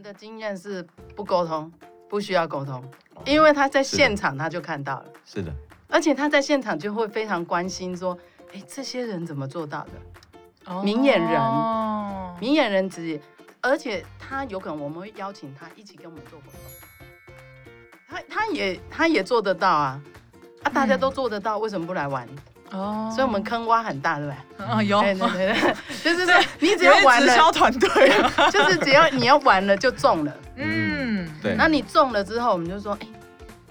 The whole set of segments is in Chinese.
们的经验是不沟通，不需要沟通，因为他在现场他就看到了。是的，而且他在现场就会非常关心说，哎，这些人怎么做到的？哦、明眼人，明眼人职业，而且他有可能我们会邀请他一起跟我们做活动，他他也他也做得到啊，啊，大家都做得到，嗯、为什么不来玩？哦，所以我们坑挖很大，对不对？啊，有，对对对，就是说你只要玩了，直销团队，就是只要你要玩了就中了，嗯，对。那你中了之后，我们就说，哎，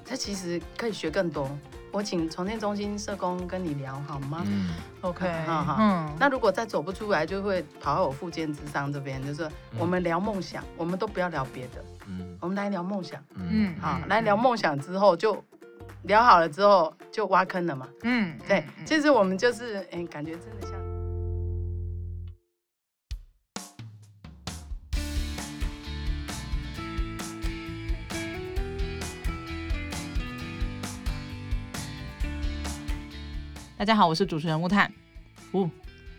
这其实可以学更多。我请重建中心社工跟你聊好吗？嗯，OK，好好。嗯，那如果再走不出来，就会跑到我复健之商这边，就是我们聊梦想，我们都不要聊别的，嗯，我们来聊梦想，嗯，好，来聊梦想之后就。聊好了之后就挖坑了嘛，嗯，对，其实我们就是，哎、欸，感觉真的像。大家好，我是主持人木炭。呜，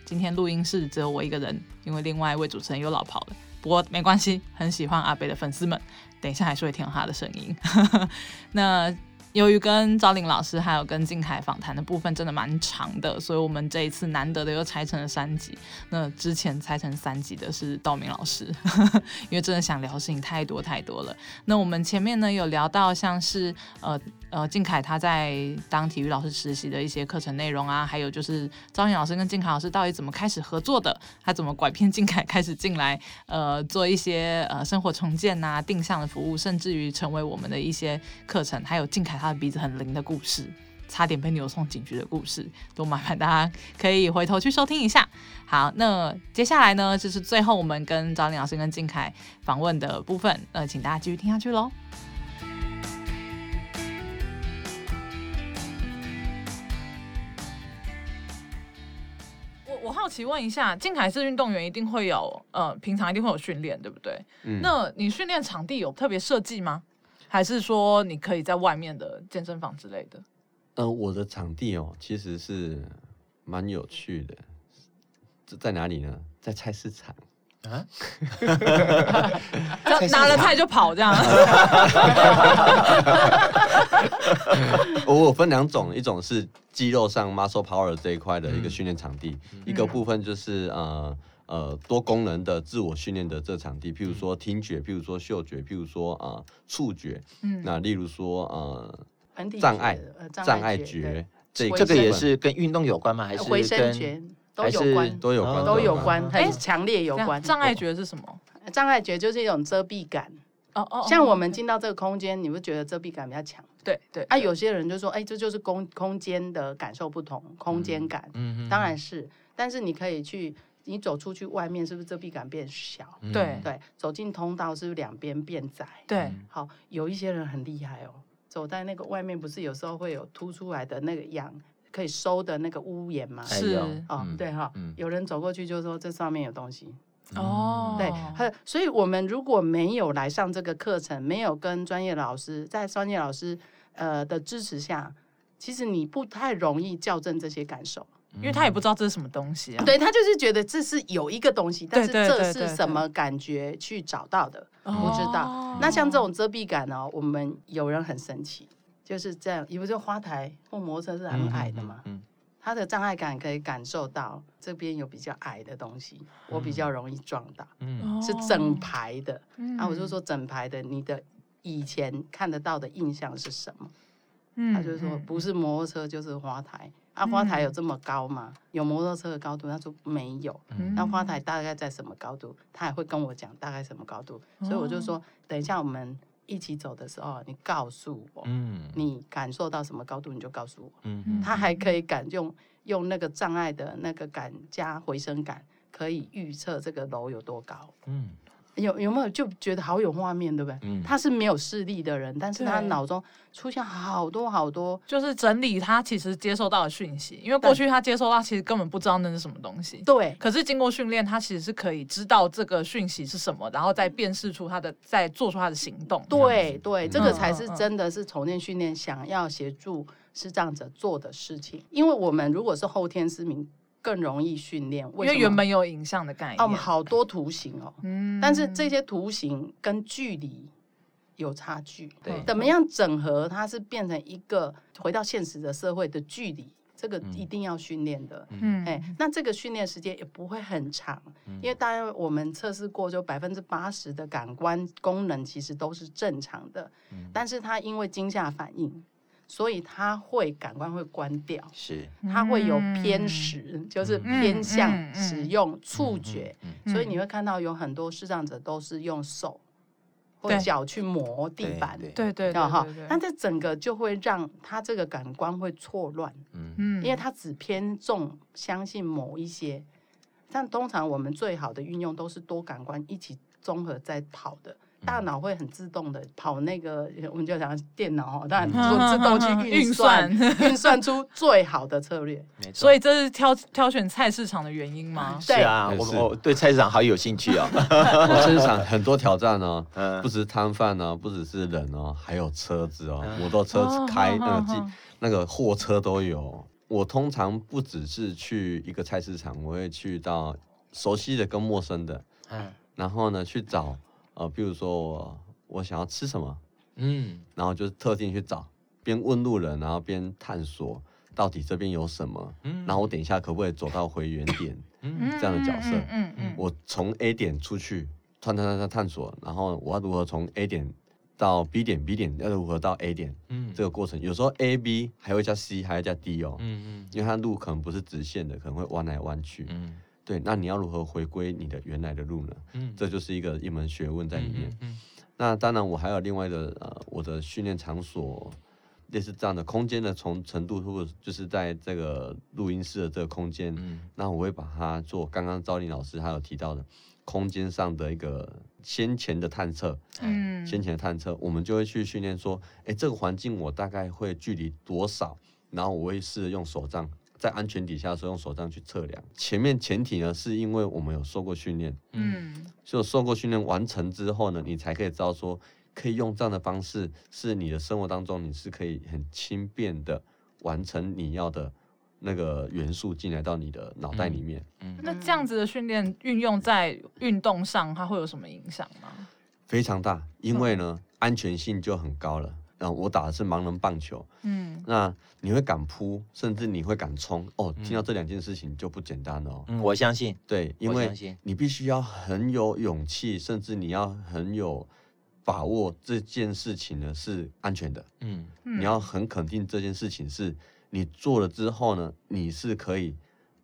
今天录音室只有我一个人，因为另外一位主持人又老跑了。不过没关系，很喜欢阿北的粉丝们，等一下还是会听到他的声音。那。由于跟昭霖老师还有跟静凯访谈的部分真的蛮长的，所以我们这一次难得的又拆成了三集。那之前拆成三集的是道明老师，呵 呵因为真的想聊的事情太多太多了。那我们前面呢有聊到像是呃呃静凯他在当体育老师实习的一些课程内容啊，还有就是昭霖老师跟静凯老师到底怎么开始合作的，他怎么拐骗静凯开始进来呃做一些呃生活重建啊定向的服务，甚至于成为我们的一些课程，还有静凯。他的鼻子很灵的故事，差点被扭送警局的故事，都麻烦大家可以回头去收听一下。好，那接下来呢，就是最后我们跟昭霖老师跟静凯访问的部分，呃，请大家继续听下去喽。我我好奇问一下，静凯是运动员，一定会有呃，平常一定会有训练，对不对？嗯。那你训练场地有特别设计吗？还是说你可以在外面的健身房之类的？呃，我的场地哦，其实是蛮有趣的。这在哪里呢？在菜市场啊？拿了菜就跑这样？我有分两种，一种是肌肉上 muscle power 这一块的一个训练场地，嗯、一个部分就是呃。呃，多功能的自我训练的这场地，譬如说听觉，譬如说嗅觉，譬如说啊触觉，嗯，那例如说呃障碍障碍觉，这这个也是跟运动有关吗？还是回声觉都有关，都有关，都有关，很强烈有关。障碍觉是什么？障碍觉就是一种遮蔽感。哦哦，像我们进到这个空间，你会觉得遮蔽感比较强。对对。啊，有些人就说，哎，这就是空空间的感受不同，空间感。嗯嗯，当然是，但是你可以去。你走出去外面，是不是遮蔽感变小？对对，走进通道是不是两边变窄？对，好，有一些人很厉害哦，走在那个外面，不是有时候会有凸出来的那个样可以收的那个屋檐吗？是哦，对哈，有人走过去就说这上面有东西哦，对，所以我们如果没有来上这个课程，没有跟专业老师在专业老师呃的支持下，其实你不太容易校正这些感受。因为他也不知道这是什么东西啊，对，他就是觉得这是有一个东西，但是这是什么感觉去找到的，不知道。那像这种遮蔽感呢，我们有人很神奇，就是这样，因为这花台或摩托车是很矮的嘛，他的障碍感可以感受到这边有比较矮的东西，我比较容易撞到，是整排的，啊，我就说整排的，你的以前看得到的印象是什么？他就说不是摩托车就是花台。啊，花台有这么高吗？有摩托车的高度？他说没有。那花台大概在什么高度？他还会跟我讲大概什么高度。所以我就说，等一下我们一起走的时候，你告诉我，你感受到什么高度，你就告诉我。他还可以感用用那个障碍的那个感加回声感，可以预测这个楼有多高。有有没有就觉得好有画面，对不对？嗯，他是没有视力的人，但是他脑中出现好多好多，就是整理他其实接收到的讯息。因为过去他接收到其实根本不知道那是什么东西。对。可是经过训练，他其实是可以知道这个讯息是什么，然后再辨识出他的，再做出他的行动。对对，这个才是真的是重建训练想要协助是这样子做的事情。因为我们如果是后天失明。更容易训练，因为原本有影像的概念。哦，我们好多图形哦，嗯，但是这些图形跟距离有差距，对，怎么样整合它是变成一个回到现实的社会的距离，这个一定要训练的，嗯，哎，那这个训练时间也不会很长，因为当然我们测试过，就百分之八十的感官功能其实都是正常的，嗯但是它因为惊吓反应。所以它会感官会关掉，是。它会有偏食，嗯、就是偏向使用触觉，嗯嗯嗯、所以你会看到有很多视障者都是用手或脚去磨地板，对对对，哈，但这整个就会让他这个感官会错乱，嗯，因为他只偏重相信某一些，但通常我们最好的运用都是多感官一起综合在跑的。大脑会很自动的跑那个，我们就讲电脑哦，当然自动去运算，运算出最好的策略。没错，所以这是挑挑选菜市场的原因吗？是啊，我我对菜市场好有兴趣哦。菜市场很多挑战哦，不只是摊贩哦，不只是人哦，还有车子哦，摩托车开那个机那个货车都有。我通常不只是去一个菜市场，我会去到熟悉的跟陌生的，嗯，然后呢去找。呃，比如说我我想要吃什么，嗯，然后就是特定去找，边问路人，然后边探索到底这边有什么，嗯，然后我等一下可不可以走到回原点，嗯，这样的角色，嗯嗯，我从 A 点出去，探探探探探索，然后我要如何从 A 点到 B 点，B 点要如何到 A 点，嗯，这个过程。有时候 A B 还会加 C 还要加 D 哦，嗯嗯，因为它路可能不是直线的，可能会弯来弯去，嗯。对，那你要如何回归你的原来的路呢？嗯，这就是一个一门学问在里面。嗯，嗯，那当然，我还有另外的呃，我的训练场所，类似这样的空间的从程度，或者就是在这个录音室的这个空间，嗯，那我会把它做刚刚昭霖老师还有提到的空间上的一个先前的探测，嗯，先前的探测，我们就会去训练说，哎，这个环境我大概会距离多少，然后我会试着用手杖。在安全底下的时候，用手杖去测量。前面前提呢，是因为我们有受过训练，嗯，就受过训练完成之后呢，你才可以知道说，可以用这样的方式，是你的生活当中你是可以很轻便的完成你要的那个元素进来到你的脑袋里面。嗯，那这样子的训练运用在运动上，它会有什么影响吗？非常大，因为呢，嗯，安全性就很高了。然后我打的是盲人棒球，嗯，那你会敢扑，甚至你会敢冲哦。听到这两件事情就不简单了哦。嗯，我相信，对，因为你必须要很有勇气，甚至你要很有把握这件事情呢是安全的。嗯，你要很肯定这件事情是你做了之后呢，你是可以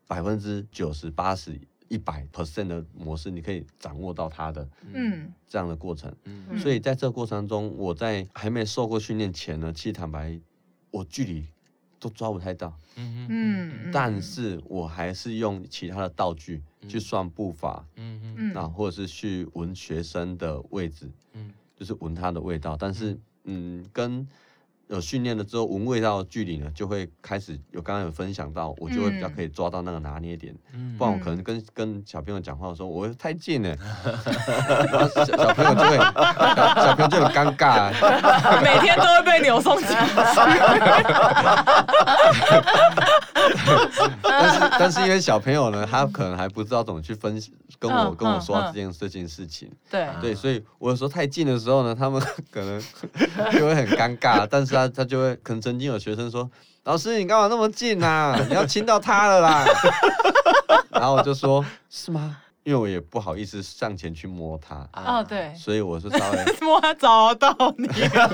百分之九十八十。一百 percent 的模式，你可以掌握到它的，嗯，这样的过程，嗯，所以在这个过程中，我在还没受过训练前呢，其实坦白，我距离都抓不太到，嗯嗯，但是我还是用其他的道具去算步伐，嗯嗯，啊，或者是去闻学生的位置，嗯，就是闻他的味道，但是，嗯，跟。有训练了之后，闻味道的距离呢，就会开始有刚刚有分享到，我就会比较可以抓到那个拿捏点。嗯，不然我可能跟跟小朋友讲话的时候，我会太近了，然后小小朋友就会小朋友就很尴尬，每天都会被扭送进去。但是但是因为小朋友呢，他可能还不知道怎么去分析，跟我跟我说这件这件事情。对对，所以我有时候太近的时候呢，他们可能 就会很尴尬，但是。他他就会，可能曾经有学生说：“老师，你干嘛那么近啊？你要亲到他了啦。”然后我就说：“是吗？”因为我也不好意思上前去摸他。哦，对。所以我是稍微 摸他找到你，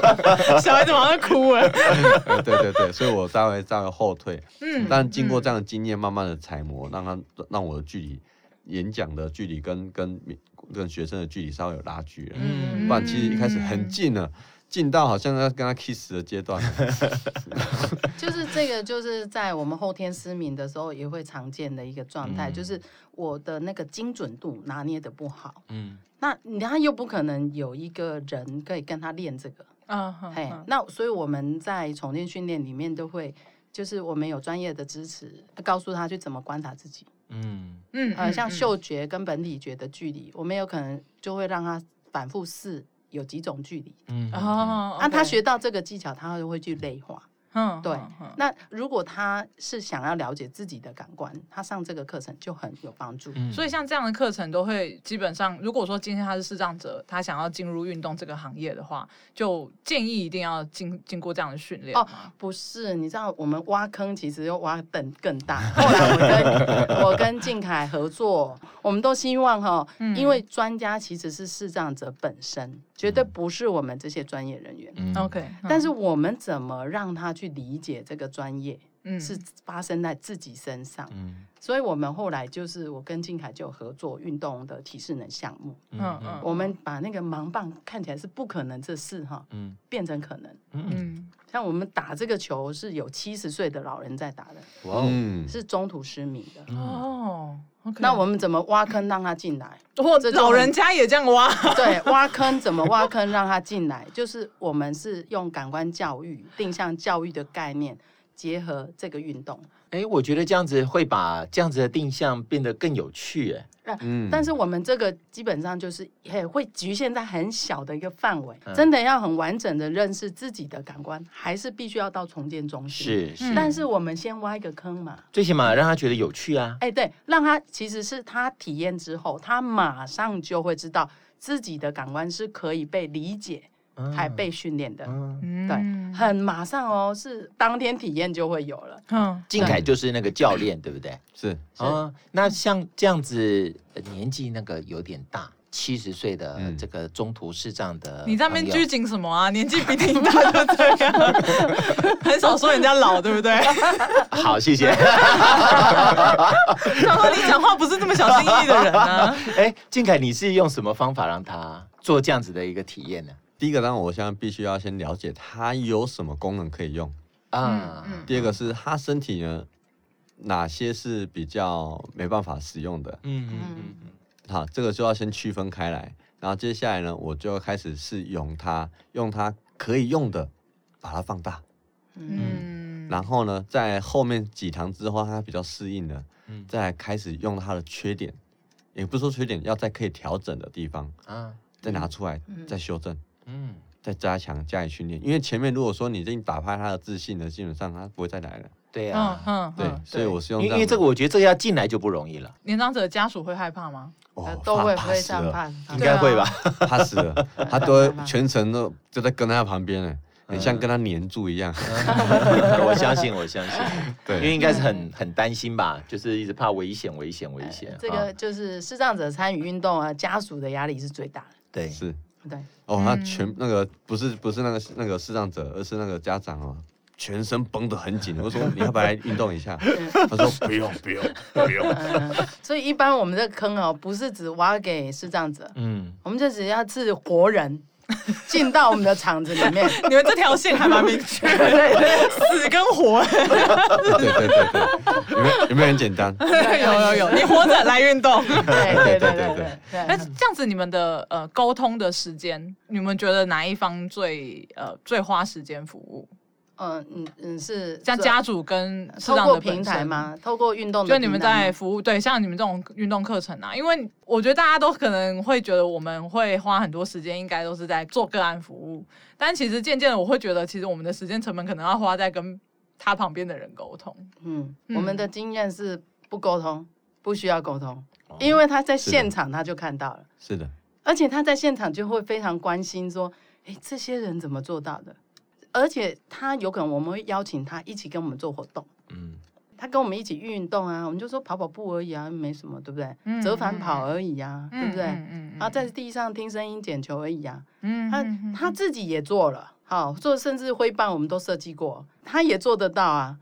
小孩子马上哭了。对对对，所以我稍微稍微后退。嗯。但经过这样的经验，慢慢的揣摩，让他让我的距离，演讲的距离跟跟跟学生的距离稍微有拉距了。嗯。不然其实一开始很近了。近到好像要跟他 kiss 的阶段，就是这个，就是在我们后天失明的时候也会常见的一个状态，嗯、就是我的那个精准度拿捏的不好。嗯，那他又不可能有一个人可以跟他练这个。嗯，嘿，那所以我们在重建训练里面都会，就是我们有专业的支持，告诉他去怎么观察自己。嗯嗯，呃，像嗅觉跟本体觉的距离，我们有可能就会让他反复试。有几种距离，嗯，哦，那他学到这个技巧，他就会去内化，嗯，对。那如果他是想要了解自己的感官，他上这个课程就很有帮助。嗯、所以像这样的课程都会基本上，如果说今天他是视障者，他想要进入运动这个行业的话，就建议一定要经经过这样的训练。哦，不是，你知道我们挖坑其实要挖更更大。后来我跟我跟静凯合作，我们都希望哈，因为专家其实是视障者本身，绝对不是我们这些专业人员。嗯、OK，但是我们怎么让他去理解这个？的专业，嗯，是发生在自己身上，嗯，所以我们后来就是我跟金凯就合作运动的体适能项目，嗯嗯，我们把那个盲棒看起来是不可能这事哈，嗯，变成可能，嗯，像我们打这个球是有七十岁的老人在打的，哇，是中途失明的，哦，那我们怎么挖坑让他进来？或者老人家也这样挖？对，挖坑怎么挖坑让他进来？就是我们是用感官教育、定向教育的概念。结合这个运动，哎，我觉得这样子会把这样子的定向变得更有趣，哎，嗯，但是我们这个基本上就是也会局限在很小的一个范围，嗯、真的要很完整的认识自己的感官，还是必须要到重建中心，是是，但是我们先挖一个坑嘛，最起码让他觉得有趣啊，哎，对，让他其实是他体验之后，他马上就会知道自己的感官是可以被理解。还被训练的，嗯、对，很马上哦，是当天体验就会有了。嗯，靖凯就是那个教练，对不对？是啊，那像这样子年纪那个有点大，七十岁的这个中途视障的，你在那边拘谨什么啊？年纪比你大就这样，很少说人家老，对不对？好，谢谢。他说你讲话不是这么小心翼翼的人啊。哎，靖凯，你是用什么方法让他做这样子的一个体验呢？第一个，当然，我现在必须要先了解它有什么功能可以用啊。第二个是它身体呢，哪些是比较没办法使用的。嗯嗯嗯嗯。好，这个就要先区分开来。然后接下来呢，我就要开始是用它，用它可以用的，把它放大。嗯。然后呢，在后面几堂之后，它比较适应了，再开始用它的缺点，也不是说缺点，要在可以调整的地方啊，再拿出来再修正。嗯，再加强加以训练，因为前面如果说你已经打趴他的自信了，基本上他不会再来了。对呀，嗯，对，所以我是用，因为这个我觉得这个要进来就不容易了。年长者的家属会害怕吗？哦，都会非常怕，应该会吧？怕死了，他都全程都就在跟在他旁边呢，很像跟他黏住一样。我相信，我相信，对，因为应该是很很担心吧，就是一直怕危险，危险，危险。这个就是视障者参与运动啊，家属的压力是最大的。对，是。对哦，他全那个不是不是那个那个视障者，而是那个家长哦，全身绷得很紧。我说你要不要来运动一下？他说不用不用不用。所以一般我们这个坑哦，不是只挖给视障者，嗯，我们就只要是活人。进到我们的厂子里面，你们这条线还蛮明确，对，死跟活，对对对对，有没有有没有很简单？有有有，你活着来运动，对对对对。对。那这样子，你们的呃沟通的时间，你们觉得哪一方最呃最花时间服务？嗯嗯嗯，是像家主跟透过平台吗？透过运动，就你们在服务，对，像你们这种运动课程啊，因为我觉得大家都可能会觉得我们会花很多时间，应该都是在做个案服务，但其实渐渐的，我会觉得其实我们的时间成本可能要花在跟他旁边的人沟通。嗯，我们的经验是不沟通，不需要沟通，因为他在现场他就看到了，是的，而且他在现场就会非常关心说，哎，这些人怎么做到的？而且他有可能，我们会邀请他一起跟我们做活动。嗯，他跟我们一起运动啊，我们就说跑跑步而已啊，没什么，对不对？嗯，折返跑而已啊，对不对？嗯，然后在地上听声音捡球而已啊。嗯，他他自己也做了，好做，甚至挥棒我们都设计过，他也做得到啊。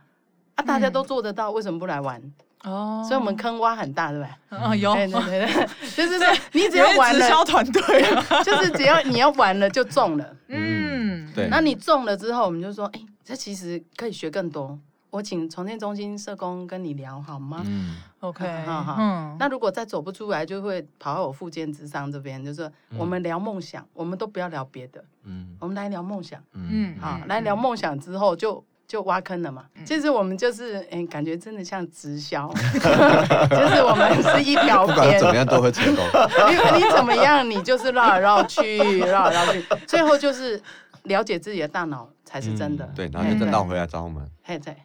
啊，大家都做得到，为什么不来玩？哦，所以我们坑挖很大，对不对？嗯，有，对对对，就是说你只要玩了，直销团队，就是只要你要玩了就中了。嗯。对，那你中了之后，我们就说，哎，这其实可以学更多。我请重建中心社工跟你聊好吗？嗯，OK，好好。嗯，那如果再走不出来，就会跑到我复健咨商这边，就是我们聊梦想，我们都不要聊别的，嗯，我们来聊梦想，嗯，好，来聊梦想之后就就挖坑了嘛。其实我们就是，哎，感觉真的像直销，就是我们是一条不管怎么样都会成功。因为你怎么样，你就是绕来绕去，绕来绕去，最后就是。了解自己的大脑才是真的。对，然后就再绕回来找我们。嘿，对，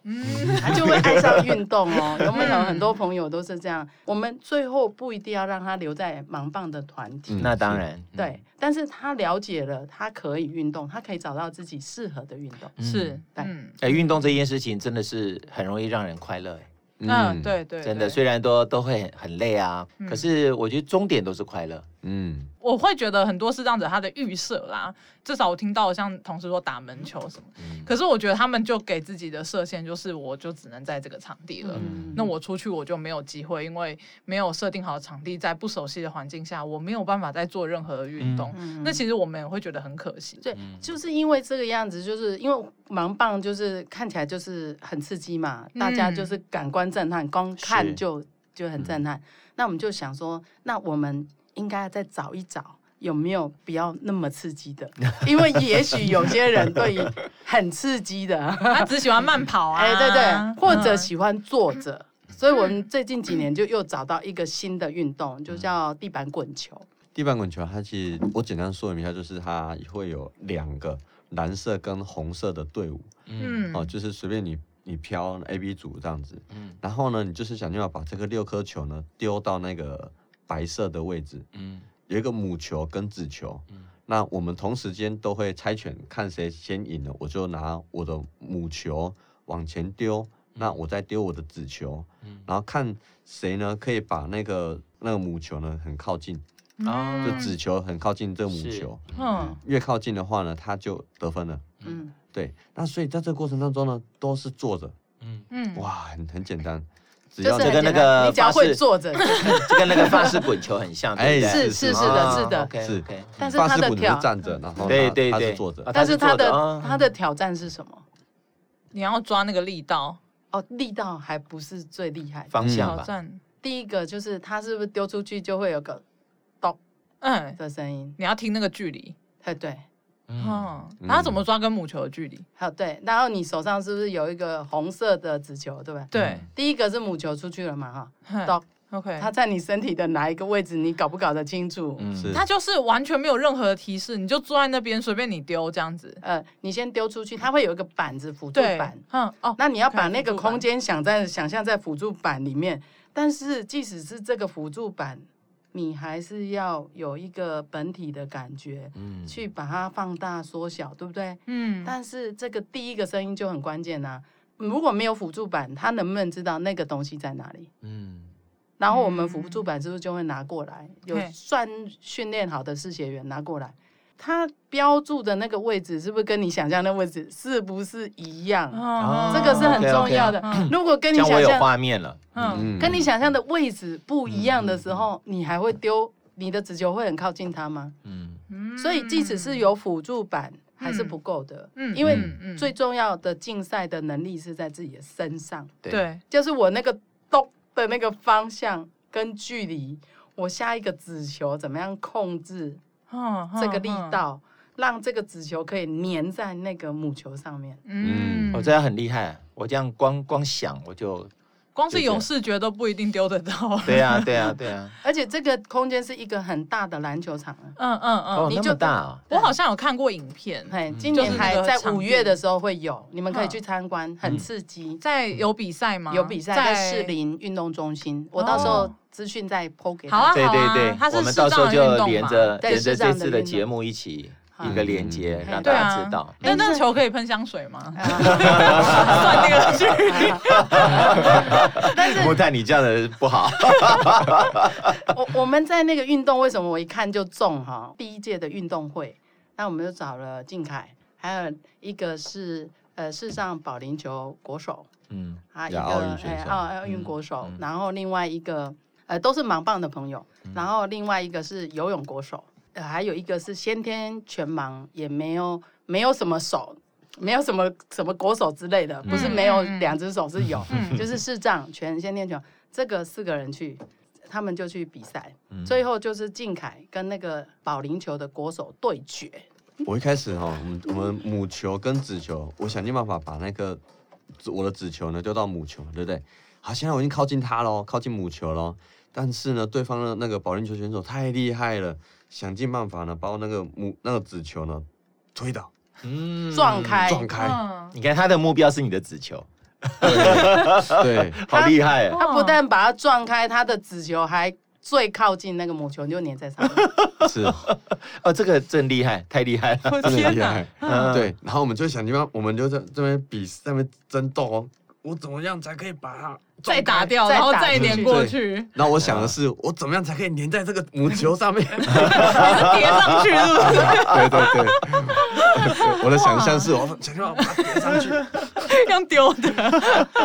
他就会爱上运动哦。有没有很多朋友都是这样？我们最后不一定要让他留在盲棒的团体。那当然，对。但是他了解了，他可以运动，他可以找到自己适合的运动。是，对。哎，运动这件事情真的是很容易让人快乐。嗯，对对，真的，虽然都都会很很累啊，可是我觉得终点都是快乐。嗯，我会觉得很多是这样子他的预设啦，至少我听到像同事说打门球什么，嗯、可是我觉得他们就给自己的设限就是，我就只能在这个场地了，嗯、那我出去我就没有机会，因为没有设定好场地，在不熟悉的环境下，我没有办法再做任何的运动。嗯、那其实我们也会觉得很可惜。对，就是因为这个样子，就是因为盲棒就是看起来就是很刺激嘛，嗯、大家就是感官震撼，光看就就很震撼。嗯、那我们就想说，那我们。应该再找一找有没有不要那么刺激的，因为也许有些人对于很刺激的，他只喜欢慢跑啊，哎对对，或者喜欢坐着，所以我们最近几年就又找到一个新的运动，就叫地板滚球。地板滚球，它其实我简单说明一下，就是它会有两个蓝色跟红色的队伍，嗯，哦，就是随便你你飘 A B 组这样子，嗯，然后呢，你就是想办法把这个六颗球呢丢到那个。白色的位置，嗯，有一个母球跟子球，嗯，那我们同时间都会猜拳，看谁先赢了，我就拿我的母球往前丢，嗯、那我再丢我的子球，嗯，然后看谁呢可以把那个那个母球呢很靠近，啊、嗯，就子球很靠近这个母球，嗯，越靠近的话呢，他就得分了，嗯，对，那所以在这个过程当中呢，都是坐着，嗯。嗯，哇，很很简单。就跟那个，你只要会坐着，就跟那个法式滚球很像，哎，是是是的，是的，是。但是他的挑站着，然后对对对，坐着。但是他的他的挑战是什么？你要抓那个力道哦，力道还不是最厉害。方向挑战第一个就是他是不是丢出去就会有个咚嗯的声音？你要听那个距离，哎对。嗯，他怎么抓跟母球的距离？好，对，然后你手上是不是有一个红色的子球，对不对？对，第一个是母球出去了嘛，哈，到 OK，它在你身体的哪一个位置？你搞不搞得清楚？嗯，是，它就是完全没有任何的提示，你就坐在那边随便你丢这样子。呃，你先丢出去，它会有一个板子辅助板，嗯，哦，那你要把那个空间想在想象在辅助板里面，但是即使是这个辅助板。你还是要有一个本体的感觉，嗯，去把它放大缩小，对不对？嗯。但是这个第一个声音就很关键呐。如果没有辅助板，他能不能知道那个东西在哪里？嗯。然后我们辅助板是不是就会拿过来？有算训练好的视觉员拿过来。它标注的那个位置是不是跟你想象的位置是不是一样？哦，这个是很重要的。如果跟你想象，有画面了，嗯，跟你想象的位置不一样的时候，你还会丢你的子球会很靠近它吗？嗯，所以即使是有辅助板还是不够的，嗯，因为最重要的竞赛的能力是在自己的身上，对，就是我那个咚的那个方向跟距离，我下一个子球怎么样控制？这个力道让这个子球可以粘在那个母球上面。嗯，我这样很厉害，我这样光光想我就，光是有视觉都不一定丢得到。对呀，对呀，对呀。而且这个空间是一个很大的篮球场。嗯嗯嗯，你就大。我好像有看过影片，嘿，今年还在五月的时候会有，你们可以去参观，很刺激。在有比赛吗？有比赛，在士林运动中心。我到时候。资讯再 po 给他。好啊，对对对，我们到时候就连着连着这次的节目一起一个连接，让大家知道。那那球可以喷香水吗？算那个距离。但是木炭，你这样的不好。我我们在那个运动，为什么我一看就中哈？第一届的运动会，那我们就找了靖凯，还有一个是呃世上保龄球国手，嗯，啊一个哎奥奥运国手，然后另外一个。呃，都是盲棒的朋友，然后另外一个是游泳国手，呃，还有一个是先天全盲，也没有没有什么手，没有什么什么国手之类的，不是没有两只手是有，嗯、就是视障全先天全，这个四个人去，他们就去比赛，嗯、最后就是靖凯跟那个保龄球的国手对决。我一开始哈，我们我们母球跟子球，我想尽办法把那个我的子球呢丢到母球，对不对？好，现在我已经靠近他喽，靠近母球喽。但是呢，对方的那个保龄球选手太厉害了，想尽办法呢，把我那个母那个子球呢推倒，嗯，撞开，撞开。你看他的目标是你的子球，对，好厉害。他不但把它撞开，他的子球还最靠近那个母球，就粘在上面。是，哦，这个真厉害，太厉害了，真的厉害。对，然后我们就想地方，我们就在这边比，在那边争斗哦。我怎么样才可以把它再打掉，然后再粘过去？那我想的是，我怎么样才可以粘在这个母球上面，叠上去，是不是？对对对，我的想象是我想要把它叠上去，用丢的。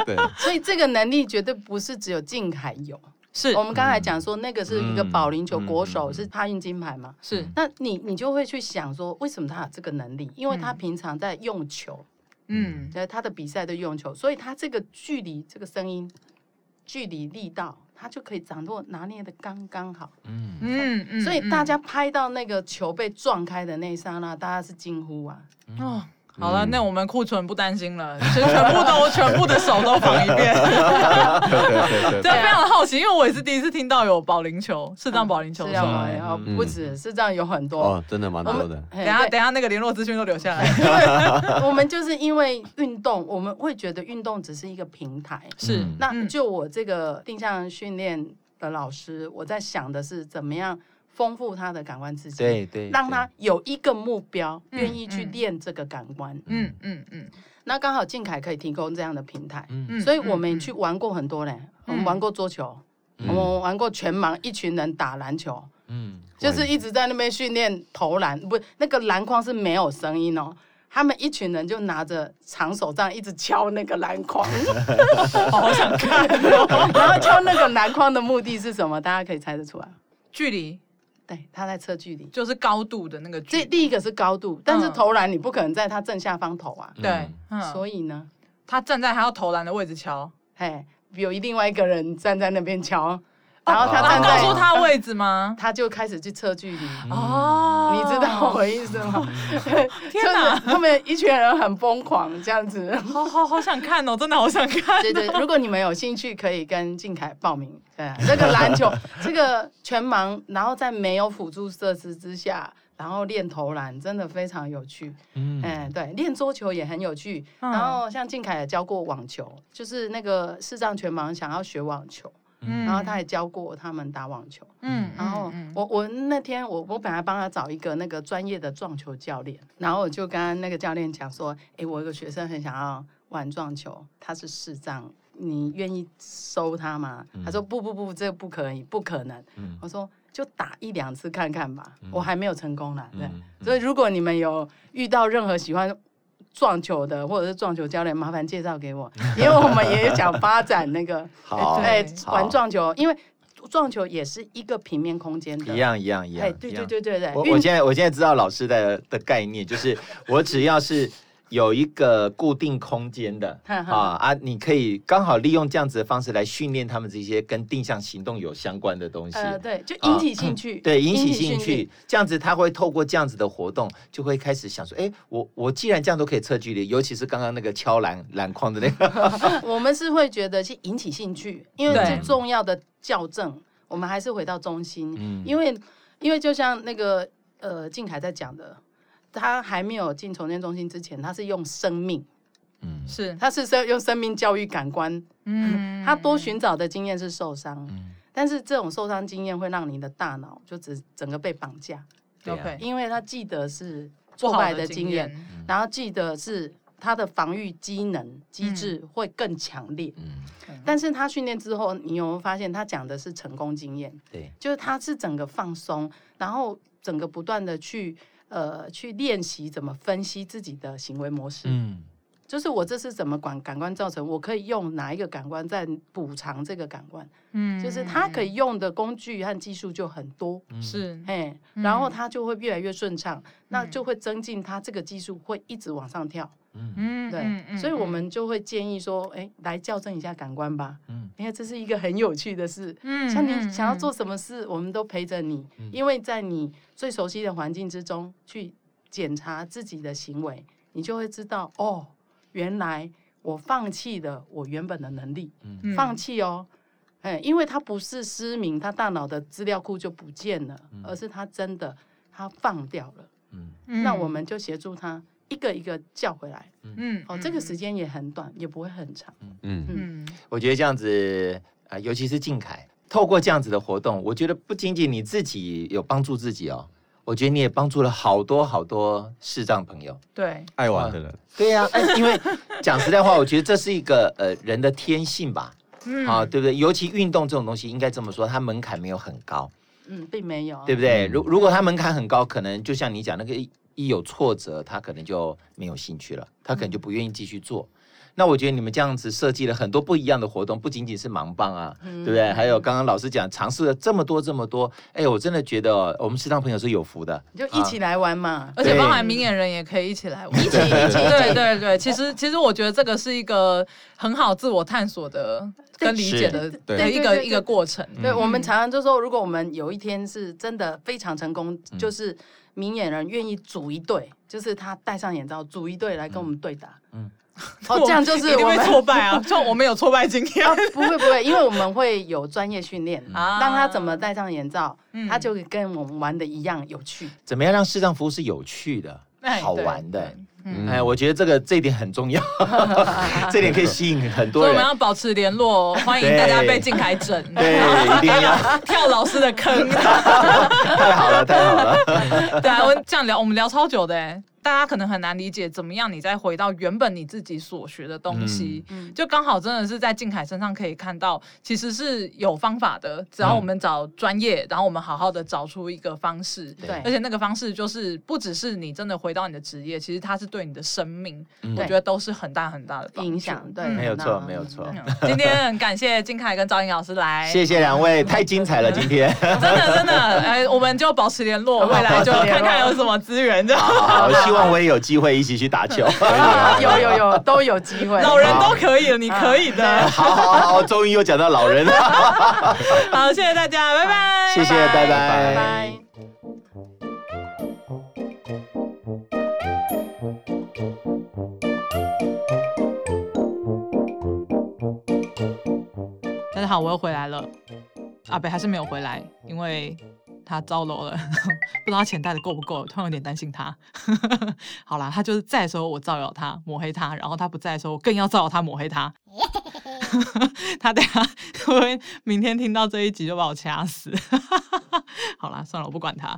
对，所以这个能力绝对不是只有静凯有。是我们刚才讲说，那个是一个保龄球国手，是帕运金牌嘛？是。那你你就会去想说，为什么他有这个能力？因为他平常在用球。嗯，呃，他的比赛的用球，所以他这个距离、这个声音、距离、力道，他就可以掌握拿捏的刚刚好。嗯嗯嗯，所以大家拍到那个球被撞开的那一刹那，大家是惊呼啊！哦。好了，那我们库存不担心了，全全部都 全部的手都防一遍。对对对对，非常好奇，因为我也是第一次听到有保龄球，是这样保龄球。是吗？然后不止视障有很多哦，真的蛮多的。等下等下那个联络资讯都留下来。我们就是因为运动，我们会觉得运动只是一个平台。是，那就我这个定向训练的老师，我在想的是怎么样。丰富他的感官刺激，对对，让他有一个目标，愿意去练这个感官。嗯嗯嗯。那刚好静凯可以提供这样的平台，所以我们去玩过很多嘞。我们玩过桌球，我们玩过全盲，一群人打篮球，嗯，就是一直在那边训练投篮，不，那个篮筐是没有声音哦。他们一群人就拿着长手杖一直敲那个篮筐，好想看。然后敲那个篮筐的目的是什么？大家可以猜得出来，距离。对，他在测距离，就是高度的那个距离。这第一个是高度，但是投篮你不可能在他正下方投啊。对，所以呢，他站在他要投篮的位置敲。嘿，有另外一个人站在那边敲。然后他站在告诉他位置吗？他就开始去测距离。哦，你知道我意思吗？天哪，他们一群人很疯狂，这样子。好好好想看哦，真的好想看。对对，如果你们有兴趣，可以跟静凯报名。对，这个篮球，这个全盲，然后在没有辅助设施之下，然后练投篮，真的非常有趣。嗯，对，练桌球也很有趣。然后像静凯也教过网球，就是那个视障全盲想要学网球。嗯，然后他也教过他们打网球。嗯，然后我我那天我我本来帮他找一个那个专业的撞球教练，然后我就跟那个教练讲说，哎，我有个学生很想要玩撞球，他是视障，你愿意收他吗？他说不不不，这个不可以，不可能。我说就打一两次看看吧，我还没有成功呢。对，所以如果你们有遇到任何喜欢。撞球的或者是撞球教练，麻烦介绍给我，因为我们也想发展那个，哎，玩撞球，因为撞球也是一个平面空间的，一样一样一样，哎，对对对对对。我我现在我现在知道老师的的概念，就是我只要是。有一个固定空间的啊啊，你可以刚好利用这样子的方式来训练他们这些跟定向行动有相关的东西。呃，对，就引起兴趣。对，引起兴趣，这样子他会透过这样子的活动，就会开始想说，哎，我我既然这样都可以测距离，尤其是刚刚那个敲篮篮筐的那个 我们是会觉得去引起兴趣，因为最重要的校正，我们还是回到中心，因为因为就像那个呃靖凯在讲的。他还没有进重建中心之前，他是用生命，嗯，是，他是用用生命教育感官，嗯，他多寻找的经验是受伤，嗯，但是这种受伤经验会让你的大脑就只整个被绑架，对因为他记得是挫败的经验，然后记得是他的防御机能机制会更强烈，嗯，但是他训练之后，你有没有发现他讲的是成功经验？对，就是他是整个放松，然后整个不断的去。呃，去练习怎么分析自己的行为模式。嗯，就是我这是怎么感感官造成，我可以用哪一个感官在补偿这个感官。嗯，就是他可以用的工具和技术就很多。是，哎，然后他就会越来越顺畅，那就会增进他这个技术会一直往上跳。嗯，对，所以我们就会建议说，哎，来校正一下感官吧。嗯，因为这是一个很有趣的事。嗯，像你想要做什么事，我们都陪着你，因为在你最熟悉的环境之中去检查自己的行为，你就会知道，哦，原来我放弃了我原本的能力。嗯，放弃哦，哎，因为他不是失明，他大脑的资料库就不见了，而是他真的他放掉了。嗯，那我们就协助他。一个一个叫回来。嗯，哦，这个时间也很短，也不会很长。嗯嗯，嗯，我觉得这样子啊，尤其是静凯，透过这样子的活动，我觉得不仅仅你自己有帮助自己哦，我觉得你也帮助了好多好多视障朋友。对，爱玩的人。对呀，因为讲实在话，我觉得这是一个呃人的天性吧。嗯，啊，对不对？尤其运动这种东西，应该这么说，它门槛没有很高。嗯，并没有，对不对？如如果它门槛很高，可能就像你讲那个一一有挫折，他可能就没有兴趣了，他可能就不愿意继续做。那我觉得你们这样子设计了很多不一样的活动，不仅仅是盲棒啊，嗯、对不对？还有刚刚老师讲尝试了这么多这么多，哎，我真的觉得我们视障朋友是有福的，就一起来玩嘛，啊、而且包含明眼人也可以一起来玩，一起一起，对对对。其实其实我觉得这个是一个很好自我探索的跟理解的的一个一个过程。对，我们常常就说，如果我们有一天是真的非常成功，嗯、就是明眼人愿意组一队，就是他戴上眼罩组一队来跟我们对打，嗯。嗯 哦，这样就是 我们挫败啊！就我们有挫败经验、啊。不会不会，因为我们会有专业训练，让他怎么戴上眼罩，嗯、他就跟我们玩的一样有趣。怎么样让视障服务是有趣的、哎、好玩的？嗯、哎，我觉得这个这一点很重要，这点可以吸引很多人。所以我们要保持联络，欢迎大家被静凯整，对，一定要 跳老师的坑。太好了，太好了。对啊，我这样聊，我们聊超久的哎。大家可能很难理解，怎么样你再回到原本你自己所学的东西，嗯、就刚好真的是在静凯身上可以看到，其实是有方法的。只要我们找专业，嗯、然后我们好好的找出一个方式，对，而且那个方式就是不只是你真的回到你的职业，其实它是对你的生命，嗯、我觉得都是很大很大的影响。对，没有错，没有错。今天很感谢静凯跟赵英老师来，谢谢两位，太精彩了，今天。真的真的，哎，我们就保持联络，未来就看看有什么资源，这样。好，希望我也有机会一起去打球，有有有都有机会，老人都可以了，你可以的。好好好，终于又讲到老人了。好，谢谢大家，拜拜。谢谢，拜拜。拜拜。大家好，我又回来了。阿北还是没有回来，因为。他糟楼了，不知道他钱带的够不够，突然有点担心他。好啦，他就是在的时候我造谣他抹黑他，然后他不在的时候我更要造谣他抹黑他。他等下会明天听到这一集就把我掐死。好啦，算了，我不管他，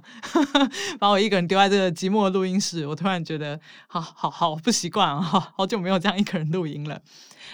把我一个人丢在这个寂寞录音室，我突然觉得好好好不习惯啊，好久没有这样一个人录音了。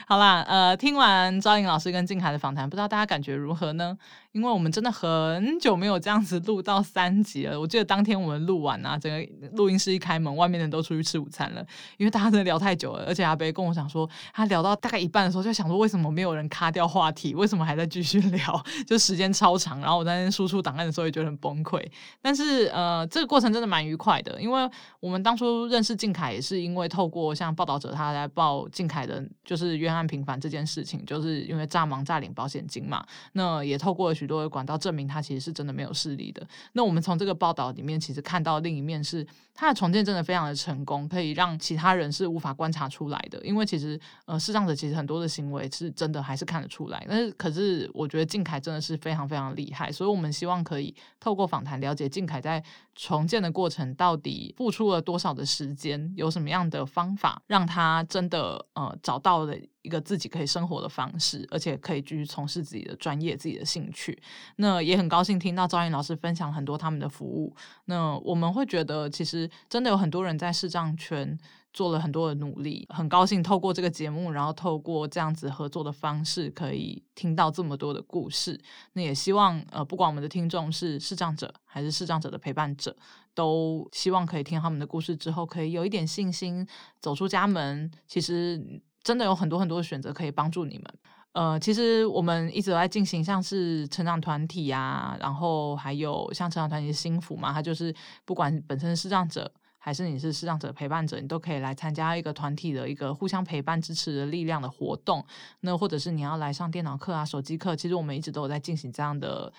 好啦，呃，听完赵颖老师跟静凯的访谈，不知道大家感觉如何呢？因为我们真的很久没有这样子录到三集了。我记得当天我们录完啊，整个录音室一开门，外面的人都出去吃午餐了，因为大家真的聊太久了。而且阿北跟我讲说，他聊到大概一半的时候，就想说为什么没有人卡掉话题，为什么还在继续聊？就时间超长。然后我在那输出档案的时候也觉得很崩溃。但是呃，这个过程真的蛮愉快的，因为我们当初认识静凯也是因为透过像报道者他来报静凯的，就是冤案频繁这件事情，就是因为诈盲诈领保险金嘛。那也透过了许多的管道证明他其实是真的没有视力的。那我们从这个报道里面其实看到另一面是，他的重建真的非常的成功，可以让其他人是无法观察出来的。因为其实呃，视障者其实很多的行为是真的还是看得出来。但是可是我觉得静凯真的是非常非常厉害，所以我们希望可以透过访谈了解静凯在重建的过程到底付出了多少的时间，有什么样的方法让他真的呃找到了一个自己可以生活的方式，而且可以继续从事自己的专业、自己的兴趣。那也很高兴听到昭莹老师分享很多他们的服务。那我们会觉得，其实真的有很多人在视障圈做了很多的努力。很高兴透过这个节目，然后透过这样子合作的方式，可以听到这么多的故事。那也希望呃，不管我们的听众是视障者还是视障者的陪伴者，都希望可以听他们的故事之后，可以有一点信心走出家门。其实。真的有很多很多的选择可以帮助你们。呃，其实我们一直在进行像是成长团体啊，然后还有像成长团体的幸福嘛，它就是不管本身是视障者还是你是视障者陪伴者，你都可以来参加一个团体的一个互相陪伴支持的力量的活动。那或者是你要来上电脑课啊、手机课，其实我们一直都有在进行这样的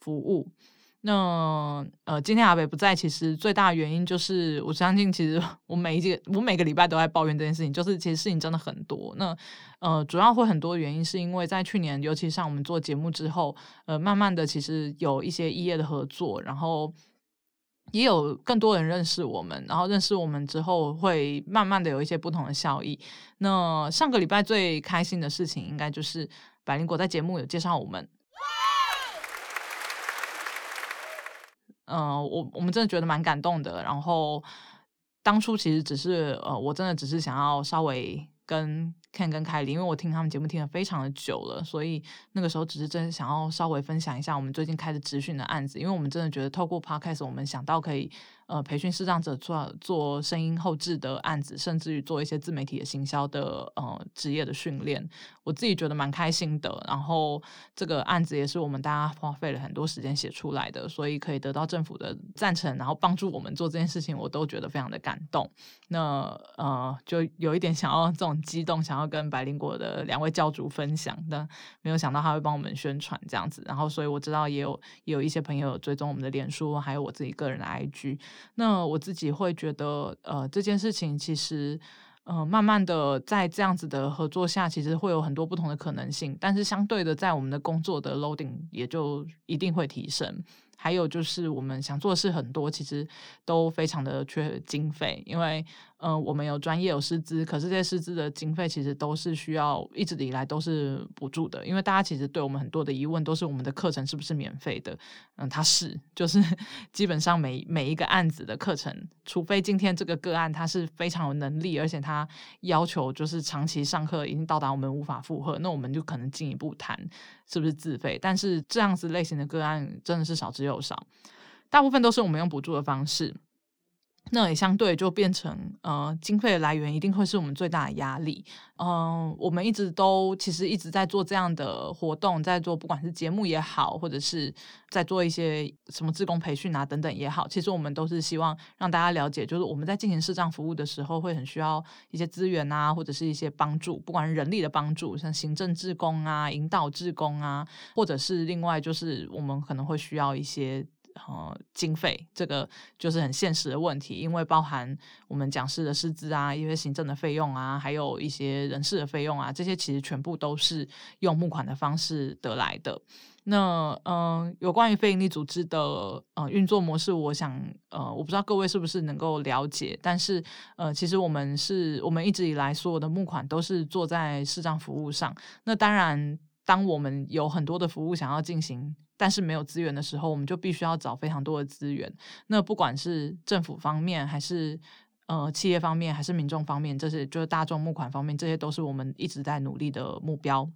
服务。那呃，今天阿北不在，其实最大的原因就是，我相信其实我每一个我每个礼拜都在抱怨这件事情，就是其实事情真的很多。那呃，主要会很多原因是因为在去年，尤其像我们做节目之后，呃，慢慢的其实有一些异业的合作，然后也有更多人认识我们，然后认识我们之后，会慢慢的有一些不同的效益。那上个礼拜最开心的事情，应该就是百灵果在节目有介绍我们。嗯、我我们真的觉得蛮感动的。然后当初其实只是呃，我真的只是想要稍微跟 Ken 跟凯莉，因为我听他们节目听了非常的久了，所以那个时候只是真的想要稍微分享一下我们最近开的职训的案子，因为我们真的觉得透过 Podcast，我们想到可以。呃，培训视障者做做声音后置的案子，甚至于做一些自媒体的行销的呃职业的训练，我自己觉得蛮开心的。然后这个案子也是我们大家花费了很多时间写出来的，所以可以得到政府的赞成，然后帮助我们做这件事情，我都觉得非常的感动。那呃，就有一点想要这种激动，想要跟百灵果的两位教主分享，但没有想到他会帮我们宣传这样子。然后，所以我知道也有也有一些朋友追踪我们的脸书，还有我自己个人的 IG。那我自己会觉得，呃，这件事情其实，呃，慢慢的在这样子的合作下，其实会有很多不同的可能性。但是相对的，在我们的工作的 loading 也就一定会提升。还有就是我们想做的事很多，其实都非常的缺经费，因为。嗯、我们有专业有师资，可是这些师资的经费其实都是需要一直以来都是补助的，因为大家其实对我们很多的疑问都是我们的课程是不是免费的？嗯，它是，就是 基本上每每一个案子的课程，除非今天这个个案它是非常有能力，而且他要求就是长期上课已经到达我们无法负荷，那我们就可能进一步谈是不是自费。但是这样子类型的个案真的是少之又少，大部分都是我们用补助的方式。那也相对就变成，呃，经费的来源一定会是我们最大的压力。嗯、我们一直都其实一直在做这样的活动，在做不管是节目也好，或者是在做一些什么志工培训啊等等也好，其实我们都是希望让大家了解，就是我们在进行视障服务的时候，会很需要一些资源啊，或者是一些帮助，不管是人力的帮助，像行政志工啊、引导志工啊，或者是另外就是我们可能会需要一些。呃，经费这个就是很现实的问题，因为包含我们讲师的师资啊，一些行政的费用啊，还有一些人事的费用啊，这些其实全部都是用募款的方式得来的。那嗯、有关于非营利组织的呃运作模式，我想呃，我不知道各位是不是能够了解，但是呃，其实我们是我们一直以来所有的募款都是做在视障服务上。那当然，当我们有很多的服务想要进行。但是没有资源的时候，我们就必须要找非常多的资源。那不管是政府方面，还是呃企业方面，还是民众方面，这些就是大众募款方面，这些都是我们一直在努力的目标。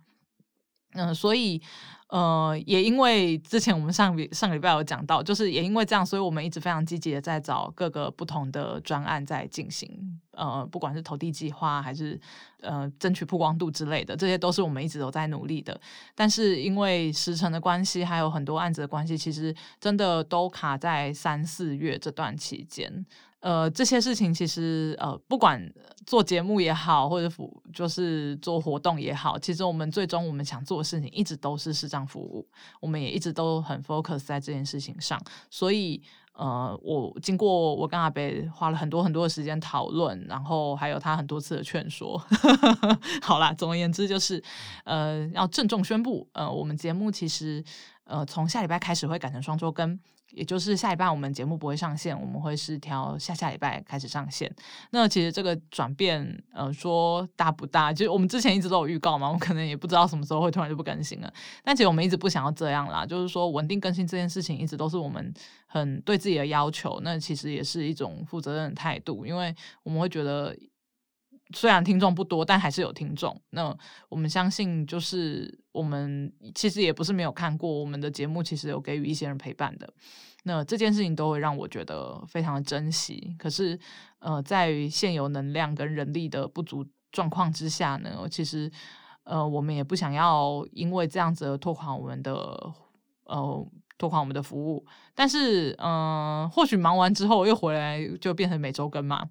嗯、所以呃，也因为之前我们上上个礼拜有讲到，就是也因为这样，所以我们一直非常积极的在找各个不同的专案在进行。呃，不管是投递计划，还是呃争取曝光度之类的，这些都是我们一直都在努力的。但是因为时程的关系，还有很多案子的关系，其实真的都卡在三四月这段期间。呃，这些事情其实呃，不管做节目也好，或者就是做活动也好，其实我们最终我们想做的事情一直都是视障服务，我们也一直都很 focus 在这件事情上。所以呃，我经过我跟阿北花了很多很多的时间讨论，然后还有他很多次的劝说。好啦，总而言之就是呃，要郑重宣布，呃，我们节目其实呃从下礼拜开始会改成双周更。也就是下礼拜我们节目不会上线，我们会是挑下下礼拜开始上线。那其实这个转变，呃，说大不大？就我们之前一直都有预告嘛，我们可能也不知道什么时候会突然就不更新了。但其实我们一直不想要这样啦，就是说稳定更新这件事情一直都是我们很对自己的要求。那其实也是一种负责任的态度，因为我们会觉得。虽然听众不多，但还是有听众。那我们相信，就是我们其实也不是没有看过我们的节目，其实有给予一些人陪伴的。那这件事情都会让我觉得非常的珍惜。可是，呃，在于现有能量跟人力的不足状况之下呢，其实，呃，我们也不想要因为这样子而拖垮我们的，呃。拓宽我们的服务，但是，嗯、或许忙完之后又回来就变成每周更嘛，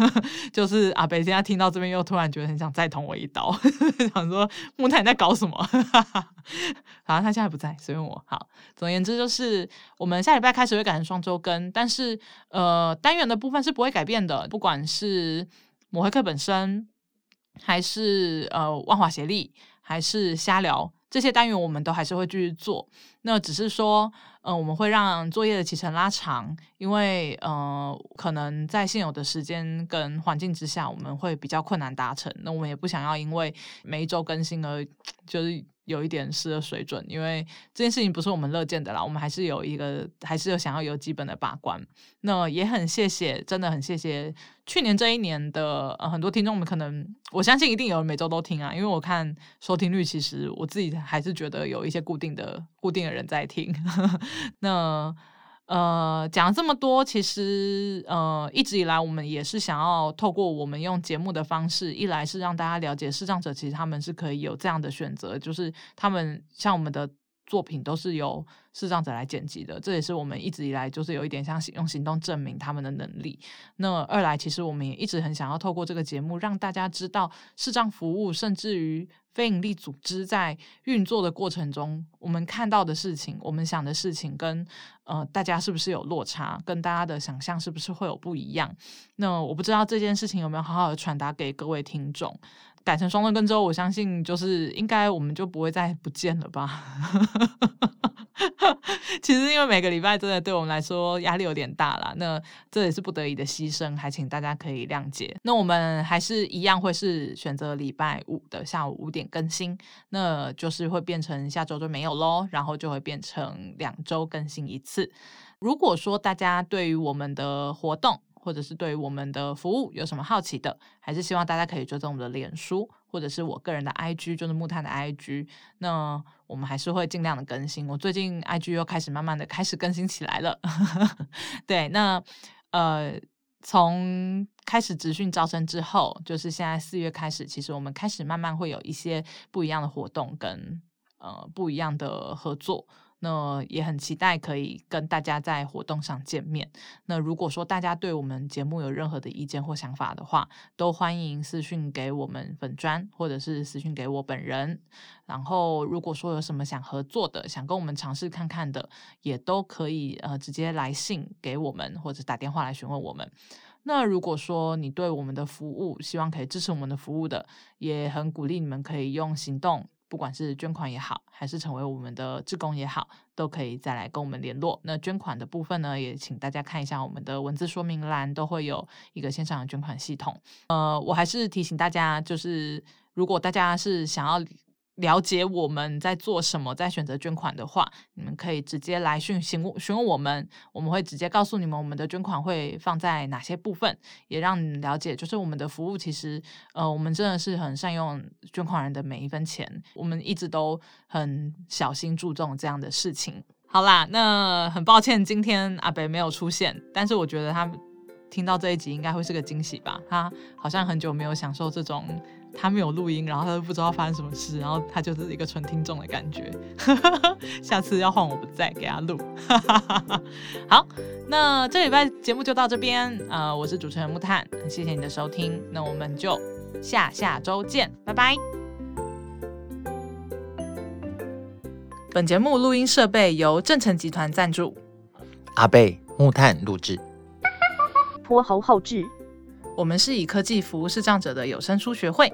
就是阿北现在听到这边又突然觉得很想再捅我一刀，想说木太你在搞什么？好，他现在不在，随便我。好，总而言之就是我们下礼拜开始会改成双周更，但是呃，单元的部分是不会改变的，不管是抹黑课本身，还是呃万华协力，还是瞎聊。这些单元我们都还是会继续做。那只是说，嗯、呃，我们会让作业的期程拉长，因为呃，可能在现有的时间跟环境之下，我们会比较困难达成。那我们也不想要因为每一周更新而就是。有一点失了水准，因为这件事情不是我们乐见的啦。我们还是有一个，还是有想要有基本的把关。那也很谢谢，真的很谢谢去年这一年的呃很多听众们，可能我相信一定有每周都听啊，因为我看收听率，其实我自己还是觉得有一些固定的固定的人在听。那。呃，讲了这么多，其实呃，一直以来我们也是想要透过我们用节目的方式，一来是让大家了解视障者，其实他们是可以有这样的选择，就是他们像我们的。作品都是由视障者来剪辑的，这也是我们一直以来就是有一点像用行动证明他们的能力。那二来，其实我们也一直很想要透过这个节目让大家知道视障服务，甚至于非营利组织在运作的过程中，我们看到的事情，我们想的事情跟呃大家是不是有落差，跟大家的想象是不是会有不一样？那我不知道这件事情有没有好好的传达给各位听众。改成双灯更之后，我相信就是应该我们就不会再不见了吧。其实因为每个礼拜真的对我们来说压力有点大啦，那这也是不得已的牺牲，还请大家可以谅解。那我们还是一样会是选择礼拜五的下午五点更新，那就是会变成下周就没有喽，然后就会变成两周更新一次。如果说大家对于我们的活动，或者是对我们的服务有什么好奇的，还是希望大家可以追踪我们的脸书，或者是我个人的 IG，就是木炭的 IG。那我们还是会尽量的更新。我最近 IG 又开始慢慢的开始更新起来了。对，那呃，从开始职训招生之后，就是现在四月开始，其实我们开始慢慢会有一些不一样的活动跟呃不一样的合作。那也很期待可以跟大家在活动上见面。那如果说大家对我们节目有任何的意见或想法的话，都欢迎私讯给我们粉专，或者是私讯给我本人。然后如果说有什么想合作的，想跟我们尝试看看的，也都可以呃直接来信给我们，或者打电话来询问我们。那如果说你对我们的服务希望可以支持我们的服务的，也很鼓励你们可以用行动。不管是捐款也好，还是成为我们的志工也好，都可以再来跟我们联络。那捐款的部分呢，也请大家看一下我们的文字说明栏，都会有一个线上的捐款系统。呃，我还是提醒大家，就是如果大家是想要。了解我们在做什么，在选择捐款的话，你们可以直接来询询问询问我们，我们会直接告诉你们我们的捐款会放在哪些部分，也让你了解，就是我们的服务其实，呃，我们真的是很善用捐款人的每一分钱，我们一直都很小心注重这样的事情。好啦，那很抱歉今天阿北没有出现，但是我觉得他听到这一集应该会是个惊喜吧，他好像很久没有享受这种。他没有录音，然后他都不知道发生什么事，然后他就是一个纯听众的感觉。下次要换我不在给他录。好，那这礼拜节目就到这边。呃，我是主持人木炭，很谢谢你的收听。那我们就下下周见，拜拜。本节目录音设备由正成集团赞助，阿贝木炭录制，泼猴后制。我们是以科技服务视障者的有声书学会。